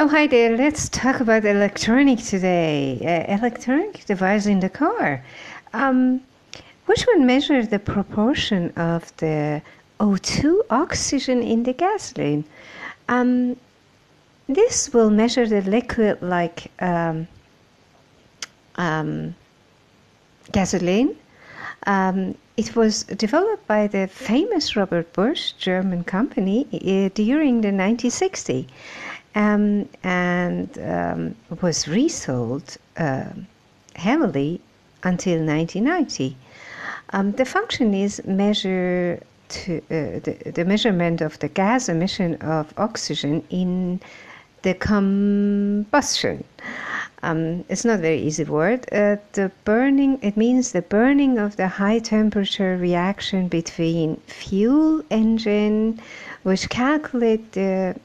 Oh, hi there. Let's talk about electronic today. Uh, electronic device in the car. Um, which one measures the proportion of the O2 oxygen in the gasoline? Um, this will measure the liquid like um, um, gasoline. It was developed by the famous Robert Bosch German company uh, during the 1960s um, and um, was resold uh, heavily until 1990. Um, the function is measure to, uh, the, the measurement of the gas emission of oxygen in the combustion. Um, it's not a very easy word. Uh, the burning, it means the burning of the high temperature reaction between fuel engine, which calculate the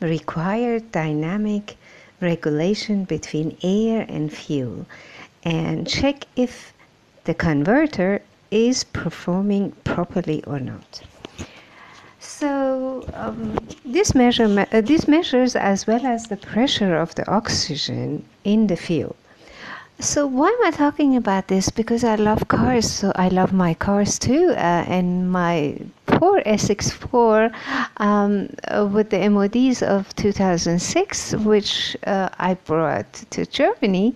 required dynamic regulation between air and fuel, and check if the converter is performing properly or not. Um, this measure uh, this measures as well as the pressure of the oxygen in the fuel. So why am I talking about this? Because I love cars, so I love my cars too, uh, and my poor SX4 um, uh, with the MODs of 2006, which uh, I brought to Germany,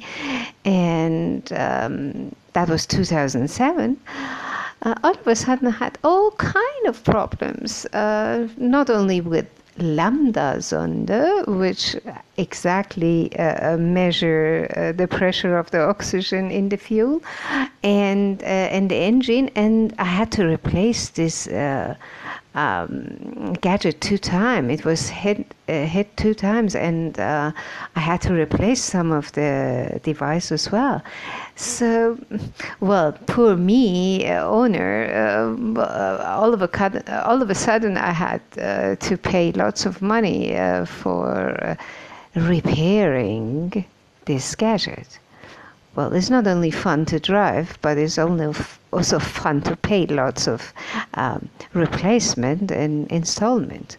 and um, that was 2007 uh, all of sudden had all kind of problems, uh, not only with lambda sonde, which exactly uh, measure uh, the pressure of the oxygen in the fuel and uh, and the engine, and I had to replace this uh, um, gadget two times. It was hit uh, hit two times, and uh, I had to replace some of the device as well. So, well, poor me, uh, owner. Uh, uh, all of a all of a sudden, I had uh, to pay lots of money for repairing this gadget. Well, it's not only fun to drive, but it's also fun to pay lots of um, replacement and installment.